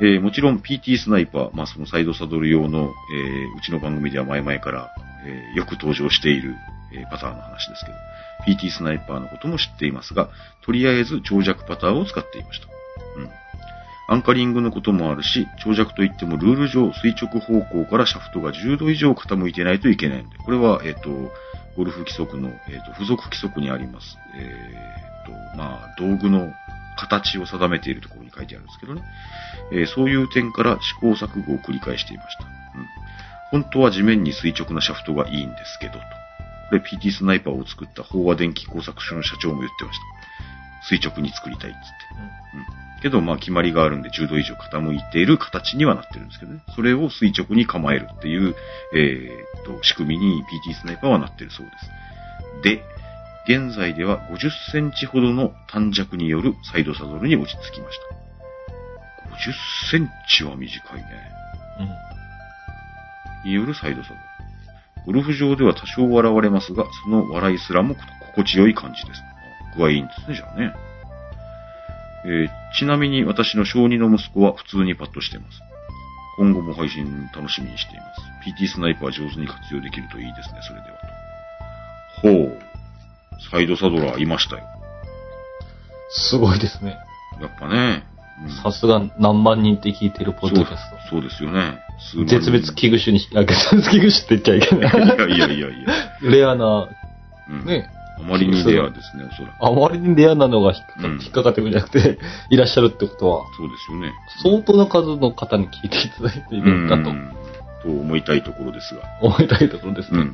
[SPEAKER 1] えーもちろん PT スナイパー、まあ、そのサイドサドル用の、えーうちの番組では前々から、えーよく登場している、えパターンの話ですけど、PT スナイパーのことも知っていますが、とりあえず長尺パターンを使っていました。うん。アンカリングのこともあるし、長尺といってもルール上垂直方向からシャフトが10度以上傾いてないといけないので、これは、えっ、と、ゴルフ規則の、えっ、と、付属規則にあります。えっ、と、まあ、道具の形を定めているところに書いてあるんですけどね。えーそういう点から試行錯誤を繰り返していました。うん。本当は地面に垂直なシャフトがいいんですけど、と。これ PT スナイパーを作った飽和電気工作所の社長も言ってました。垂直に作りたいっつって。うん。けど、まあ、決まりがあるんで10度以上傾いている形にはなってるんですけどね。それを垂直に構えるっていう、えーっと、仕組みに PT スナイパーはなってるそうです。で、現在では50センチほどの短尺によるサイドサドルに落ち着きました。50センチは短いね。
[SPEAKER 2] うん。
[SPEAKER 1] によるサイドサドル。ゴルフ場では多少笑われますが、その笑いすらも心地よい感じです。具合いいんですね、じゃあね。えーちなみに私の小児の息子は普通にパッとしています。今後も配信楽しみにしています。PT スナイパー上手に活用できるといいですね、それではと。ほう。サイドサドラーいましたよ。
[SPEAKER 2] すごいですね。
[SPEAKER 1] やっぱね。うん
[SPEAKER 2] さすが何万人って聞いてるポッドキャスト。
[SPEAKER 1] そうそうですよね。
[SPEAKER 2] 絶滅危惧種に、あ、絶滅危惧種って言っちゃいけない。
[SPEAKER 1] いやいやいやいや。
[SPEAKER 2] レアな、
[SPEAKER 1] うん、
[SPEAKER 2] ね、
[SPEAKER 1] あまりにレアですね、おそらく。
[SPEAKER 2] あまりにレアなのが引っかか,、っかかってくるんじゃなくて、いらっしゃるってことは、
[SPEAKER 1] そうですよね。
[SPEAKER 2] 相当な数の方に聞いていただいているんだと
[SPEAKER 1] うんと思いたいところですが。
[SPEAKER 2] 思いたいところですね。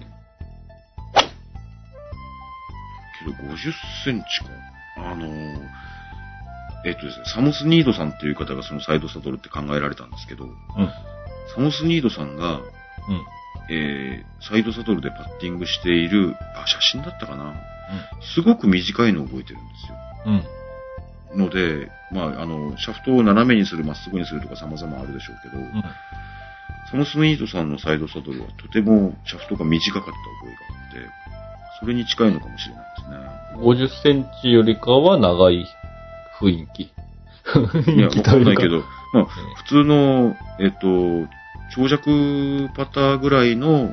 [SPEAKER 1] うん。けど50センチか。あのーえっ、とですね、サモス・ニードさんっていう方がそのサイドサドルって考えられたんですけど、
[SPEAKER 2] うん。
[SPEAKER 1] サモス・ニードさんが、
[SPEAKER 2] うん。
[SPEAKER 1] えー、サイドサドルでパッティングしている、あ、写真だったかな。すごく短いのを覚えてるんですよ。
[SPEAKER 2] うん。
[SPEAKER 1] ので、まあ、あの、シャフトを斜めにする、まっすぐにするとか様々あるでしょうけど、
[SPEAKER 2] うん。
[SPEAKER 1] サモス・ニードさんのサイドサドルはとてもシャフトが短かった覚えがあって、それに近いのかもしれないですね。
[SPEAKER 2] 50センチよりかは長い雰囲気。
[SPEAKER 1] いや、わかんないけど、まあ、普通の、えっ、と、長尺パターぐらいの、
[SPEAKER 2] うん。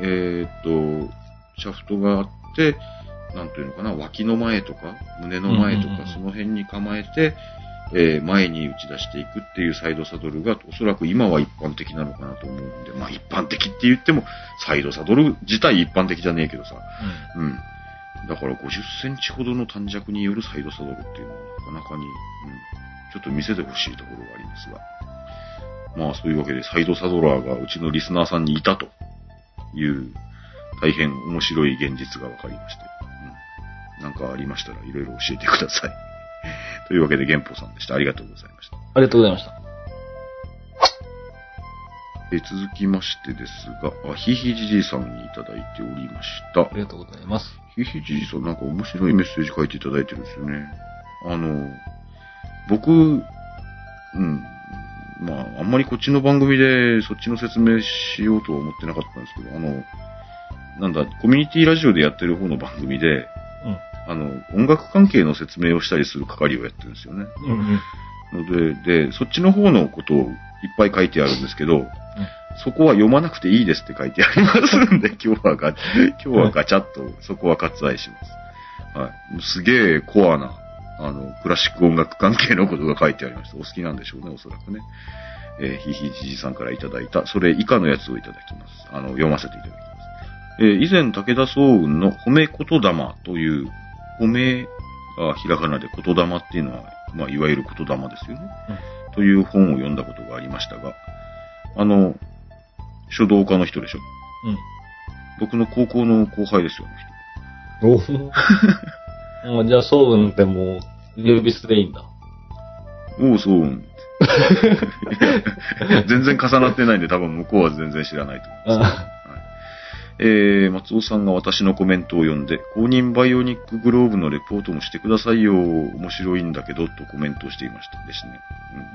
[SPEAKER 1] えっ、と、シャフトがあって、なんというのかな、脇の前とか、胸の前とか、
[SPEAKER 2] うんうんうんうん
[SPEAKER 1] その辺に構えて、えー前に打ち出していくっていうサイドサドルが、おそらく今は一般的なのかなと思うんで、まあ一般的って言っても、サイドサドル自体一般的じゃねえけどさ、うん。だから50センチほどの短尺によるサイドサドルっていうのはなかなかに、うん、ちょっと見せてほしいところがありますが。まあそういうわけでサイドサドラーがうちのリスナーさんにいたという大変面白い現実が分かりまして、うん。なんかありましたらいろいろ教えてください。というわけで、玄宝さんでした。ありがとうございました。
[SPEAKER 2] ありがとうございました。
[SPEAKER 1] え続きましてですが、あ、ひいひいじじいさんにいただいておりました
[SPEAKER 2] あ。りがとうございます。
[SPEAKER 1] ひいひいじじいさんなんか面白いメッセージ書いていただいてるんですよね。あの、僕、うん、まあ、あんまりこっちの番組でそっちの説明しようとは思ってなかったんですけど、あの、なんだ、コミュニティラジオでやってる方の番組で、
[SPEAKER 2] うん。
[SPEAKER 1] あの、音楽関係の説明をしたりする係をやってるんですよね。
[SPEAKER 2] うん
[SPEAKER 1] で、で、そっちの方のことをいっぱい書いてあるんですけど、そこは読まなくていいですって書いてありますんで、今日はガ、今日はガチャッとそこは割愛します。はい。すげえコアな、あの、クラシック音楽関係のことが書いてありました。お好きなんでしょうね、おそらくね。えーひひじじさんからいただいた、それ以下のやつをいただきます。あの、読ませていただきます。えー以前、武田総雲の褒め言霊という、褒めがひらがなで言霊っていうのは、まあ、いわゆる言霊ですよね。という本を読んだことがありましたが、あの、書道家の人でしょ。僕の高校の後輩ですよ、あの人
[SPEAKER 2] うん。おじゃあ、そううんってもう、呼び捨てでいいんだ。
[SPEAKER 1] おう、そううん。全然重なってないんで、多分向こうは全然知らないと思います。
[SPEAKER 2] あ
[SPEAKER 1] えー、松尾さんが私のコメントを読んで、公認バイオニックグローブのレポートもしてくださいよ、面白いんだけど、とコメントをしていましたですね。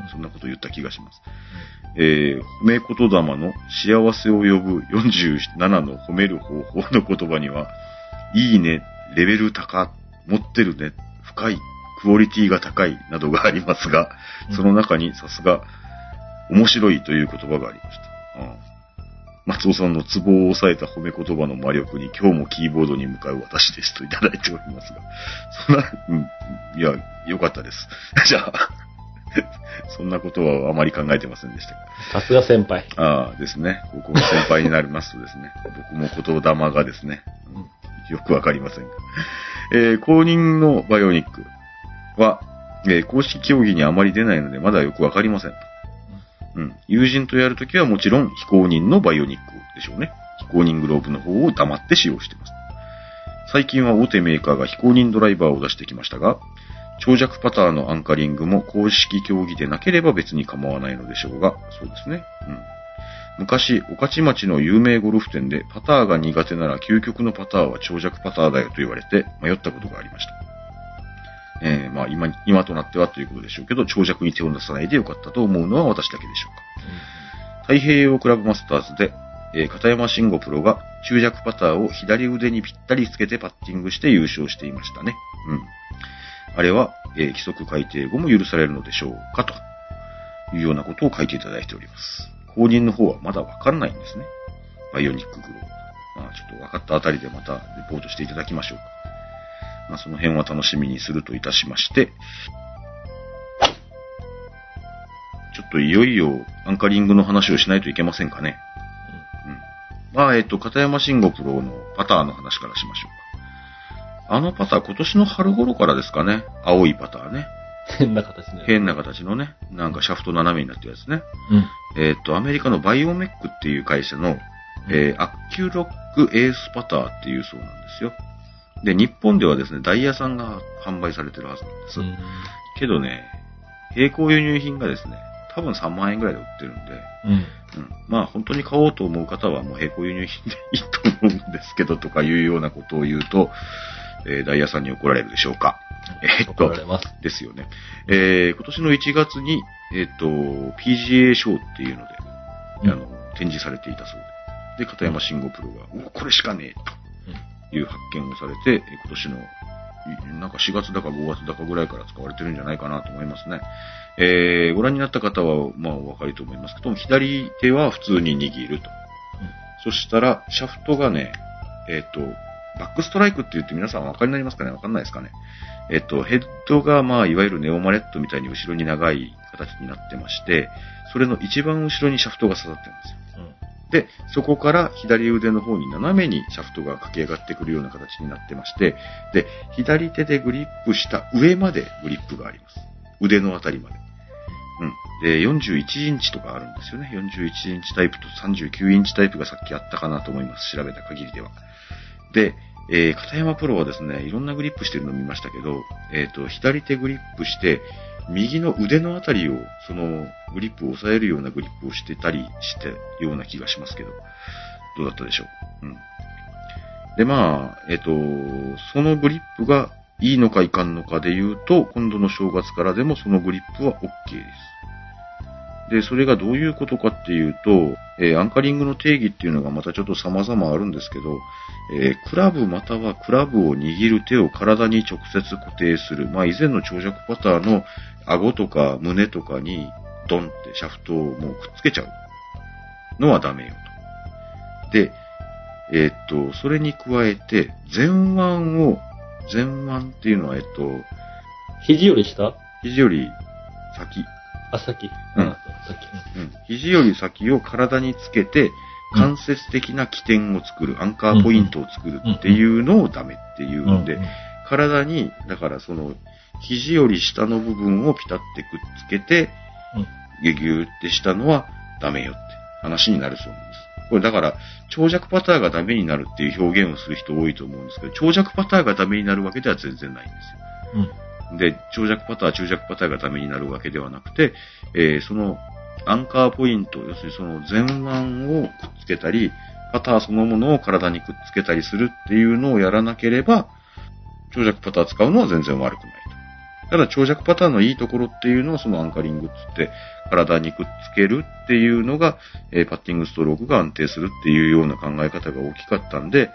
[SPEAKER 1] うん、そんなこと言った気がします。えー、褒め言霊の幸せを呼ぶ47の褒める方法の言葉には、いいね、レベル高、持ってるね、深い、クオリティが高い、などがありますが、その中にさすが、面白いという言葉がありました。うん松尾さんのツボを抑えた褒め言葉の魔力に今日もキーボードに向かう私ですといただいておりますが。そんな、うん、いや、よかったです。じゃあ、そんなことはあまり考えてませんでしたが。
[SPEAKER 2] さすが先輩。
[SPEAKER 1] ああですね。高校の先輩になりますとですね、僕も言霊がですね、うんよくわかりませんが。えー公認のバイオニックは、えー公式競技にあまり出ないのでまだよくわかりませんと。うん。友人とやるときはもちろん非公認のバイオニックでしょうね。非公認グローブの方を黙って使用しています。最近は大手メーカーが非公認ドライバーを出してきましたが、長尺パターのアンカリングも公式競技でなければ別に構わないのでしょうが、そうですね。うん。昔、御徒町の有名ゴルフ店でパターが苦手なら究極のパターは長尺パターだよと言われて迷ったことがありました。えー、まあ今、今となってはということでしょうけど、長尺に手を出さないでよかったと思うのは私だけでしょうか。太平洋クラブマスターズで、えー片山慎吾プロが中弱パターを左腕にぴったりつけてパッティングして優勝していましたね。うん。あれは、えー規則改定後も許されるのでしょうかというようなことを書いていただいております。公認の方はまだわかんないんですね。バイオニックグローブ。まあちょっと分かったあたりでまたレポートしていただきましょうか。まあその辺は楽しみにするといたしまして、ちょっといよいよアンカリングの話をしないといけませんかね。うん。まあ、えっと、片山慎吾プロのパターの話からしましょうか。あのパター、今年の春頃からですかね。青いパターね。
[SPEAKER 2] 変な形ね。
[SPEAKER 1] 変な形のね。なんかシャフト斜めになってるやつね。
[SPEAKER 2] うん。
[SPEAKER 1] えっと、アメリカのバイオメックっていう会社の、えーアッキュロックエースパターっていうそうなんですよ。で、日本ではですね、ダイヤさんが販売されてるはずなんです。
[SPEAKER 2] うん。
[SPEAKER 1] けどね、並行輸入品がですね、多分3万円ぐらいで売ってるんで、
[SPEAKER 2] うん。
[SPEAKER 1] うん。まあ本当に買おうと思う方はもう並行輸入品でいいと思うんですけどとかいうようなことを言うと、えーダイヤさんに怒られるでしょうか。えーっと
[SPEAKER 2] 怒られます。
[SPEAKER 1] ですよね。えー今年の1月に、えーっと、PGA ショーっていうので、
[SPEAKER 2] うん
[SPEAKER 1] あの、展示されていたそうで。で、片山慎吾プロが、おこれしかねえという発見をされて、えー今年の、いなんか4月だか5月だかぐらいから使われてるんじゃないかなと思いますね。えーご覧になった方は、まあ、お分かりと思いますけども、左手は普通に握ると。そしたら、シャフトがね、えっ、と、バックストライクって言って皆さんお分かりになりますかね？わかんないですかね？えっ、と、ヘッドが、まあ、いわゆるネオマレットみたいに後ろに長い形になってまして、それの一番後ろにシャフトが刺さってるんですよ。
[SPEAKER 2] うん。
[SPEAKER 1] で、そこから左腕の方に斜めにシャフトが駆け上がってくるような形になってまして、で、左手でグリップした上までグリップがあります。腕のあたりまで。うん。で、41インチとかあるんですよね。41インチタイプと39インチタイプがさっきあったかなと思います。調べた限りでは。で、えー、片山プロはですね、いろんなグリップしてるのを見ましたけど、えっ、と、左手グリップして、右の腕のあたりを、その、グリップを押さえるようなグリップをしてたりしたような気がしますけど、どうだったでしょう？うん。で、まあ、えっ、と、そのグリップがいいのかいかんのかで言うと、今度の正月からでもそのグリップは OK です。で、それがどういうことかっていうと、えーアンカリングの定義っていうのがまたちょっと様々あるんですけど、えークラブまたはクラブを握る手を体に直接固定する。まあ以前の長尺パターの顎とか胸とかにドンってシャフトをもうくっつけちゃうのはダメよと。で、えーっと、それに加えて、前腕を、前腕っていうのは、えっと、
[SPEAKER 2] 肘より下？
[SPEAKER 1] 肘より先、
[SPEAKER 2] あ、先。
[SPEAKER 1] うん
[SPEAKER 2] あ先。
[SPEAKER 1] うん、肘より先を体につけて、間接的な起点を作る、アンカーポイントを作るっていうのをダメっていうんで、体に、だからその、肘より下の部分をピタってくっつけて、ギュギュってしたのはダメよって話になるそうなんです。これだから、長尺パターがダメになるっていう表現をする人多いと思うんですけど、長尺パターがダメになるわけでは全然ないんですよ。で、長尺パター、中尺パターがダメになるわけではなくて、えーそのアンカーポイント、要するにその前腕をくっつけたり、パターそのものを体にくっつけたりするっていうのをやらなければ、長尺パター使うのは全然悪くないと。ただ長尺パターのいいところっていうのはそのアンカリングっつって、体にくっつけるっていうのが、えーパッティングストロークが安定するっていうような考え方が大きかったんで、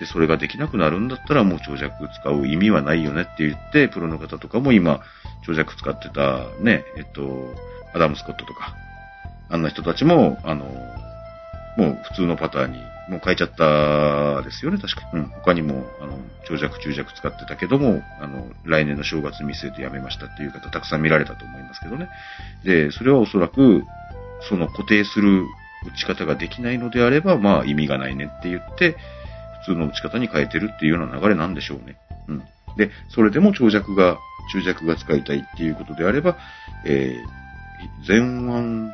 [SPEAKER 1] で、それができなくなるんだったらもう長尺使う意味はないよねって言って、プロの方とかも今、長尺使ってたね、えっと、アダム・スコットとか、あんな人たちも、あの、もう普通のパターンに、もう変えちゃったですよね、確か。うん。他にも、あの、長尺、中尺使ってたけども、あの、来年の正月見据えてやめましたっていう方たくさん見られたと思いますけどね。で、それはおそらく、その固定する打ち方ができないのであれば、まあ意味がないねって言って、通の打ち方に変えてるっていうような流れなんでしょうね。うん。で、それでも長尺が、中尺が使いたいっていうことであれば、えー、前腕、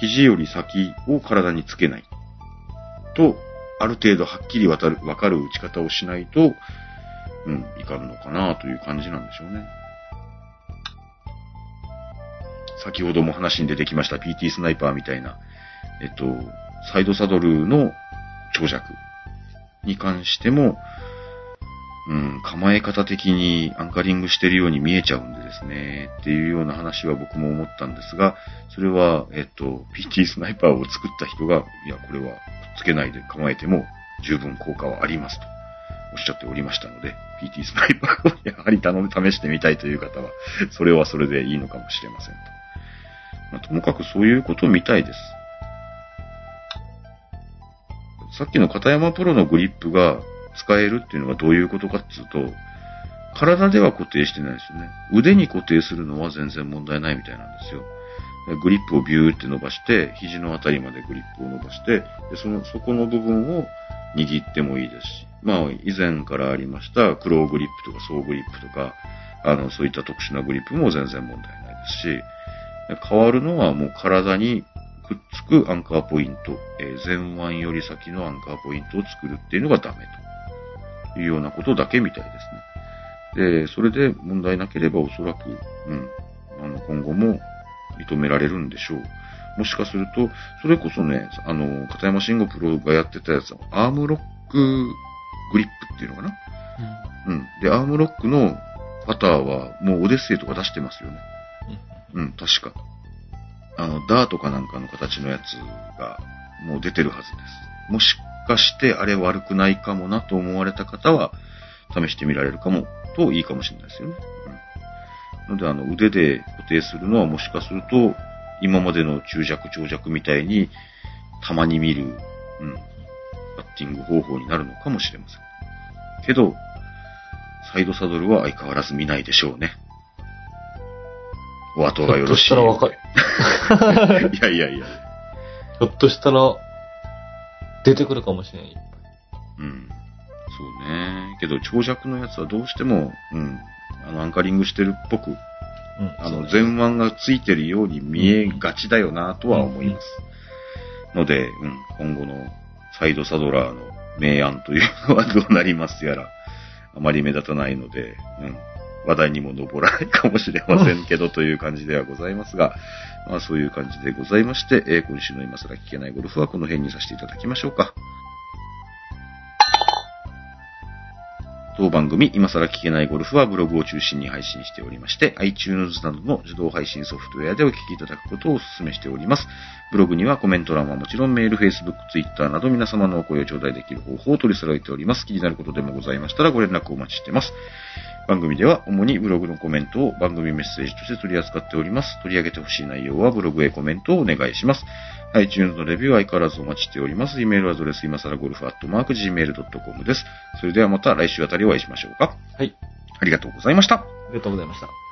[SPEAKER 1] 肘より先を体につけない。と、ある程度はっきりわたるわかる打ち方をしないと、うん、いかんのかなという感じなんでしょうね。先ほども話に出てきました PT スナイパーみたいな、えっと、サイドサドルの長尺に関しても、うん、構え方的にアンカリングしてるように見えちゃうんでですね、っていうような話は僕も思ったんですが、それは、えっと、PT スナイパーを作った人が、いや、これはくっつけないで構えても十分効果はありますとおっしゃっておりましたので、PT スナイパーをやはり頼む、試してみたいという方は、それはそれでいいのかもしれませんと。まあ、ともかくそういうことを見たいです。さっきの片山プロのグリップが使えるっていうのがどういうことかっていうと、体では固定してないですよね。腕に固定するのは全然問題ないみたいなんですよ。グリップをビューって伸ばして、肘のあたりまでグリップを伸ばして、でその、そこの部分を握ってもいいですし、まあ、以前からありました、クローグリップとかソーグリップとか、あの、そういった特殊なグリップも全然問題ないですし、変わるのはもう体にくっつくアンカーポイント、えー前腕より先のアンカーポイントを作るっていうのがダメというようなことだけみたいですね。で、それで問題なければおそらく、うん、あの、今後も認められるんでしょう。もしかすると、それこそね、あの、片山晋呉プロがやってたやつは、アームロックグリップっていうのかな？うん。で、アームロックのパターは、もうオデッセイとか出してますよね。うん、確か。あの、ダーとかなんかの形のやつがもう出てるはずです。もしかしてあれ悪くないかもなと思われた方は、試してみられるかも、といいかもしれないですよね。うん。ので、あの、腕で固定するのはもしかすると、今までの中弱長弱みたいに、たまに見る、うん、バッティング方法になるのかもしれません。けど、サイドサドルは相変わらず見ないでしょうね。お後がよろしい。
[SPEAKER 2] ひょっとしたらわかる。
[SPEAKER 1] いやいやいや。
[SPEAKER 2] ひょっとしたら、出てくるかもしれない。
[SPEAKER 1] うん。そうね。けど、長尺のやつはどうしても、うん。あの、アンカリングしてるっぽく、
[SPEAKER 2] うん。
[SPEAKER 1] あの、前腕がついてるように見えがちだよなとは思います。ので、うん。今後のサイドサドラーの明暗というのはどうなりますやら、あまり目立たないので、うん。話題にも上らないかもしれませんけど、という感じではございますが、まあそういう感じでございまして、えー今週の今更聞けないゴルフはこの辺にさせていただきましょうか。当番組、今更聞けないゴルフはブログを中心に配信しておりまして、iTunes などの自動配信ソフトウェアでお聞きいただくことをお勧めしております。ブログにはコメント欄はもちろんメール、Facebook、Twitter など皆様のお声を頂戴できる方法を取り揃えております。気になることでもございましたらご連絡をお待ちしています。番組では主にブログのコメントを番組メッセージとして取り扱っております。取り上げてほしい内容はブログへコメントをお願いします。iTunes のレビューは相変わらずお待ちしております。イメールアドレス、今更ゴルフアットマーク Gmail.com です。それではまた来週あたりお会いしましょうか。
[SPEAKER 2] はい。
[SPEAKER 1] ありがとうございました。
[SPEAKER 2] ありがとうございました。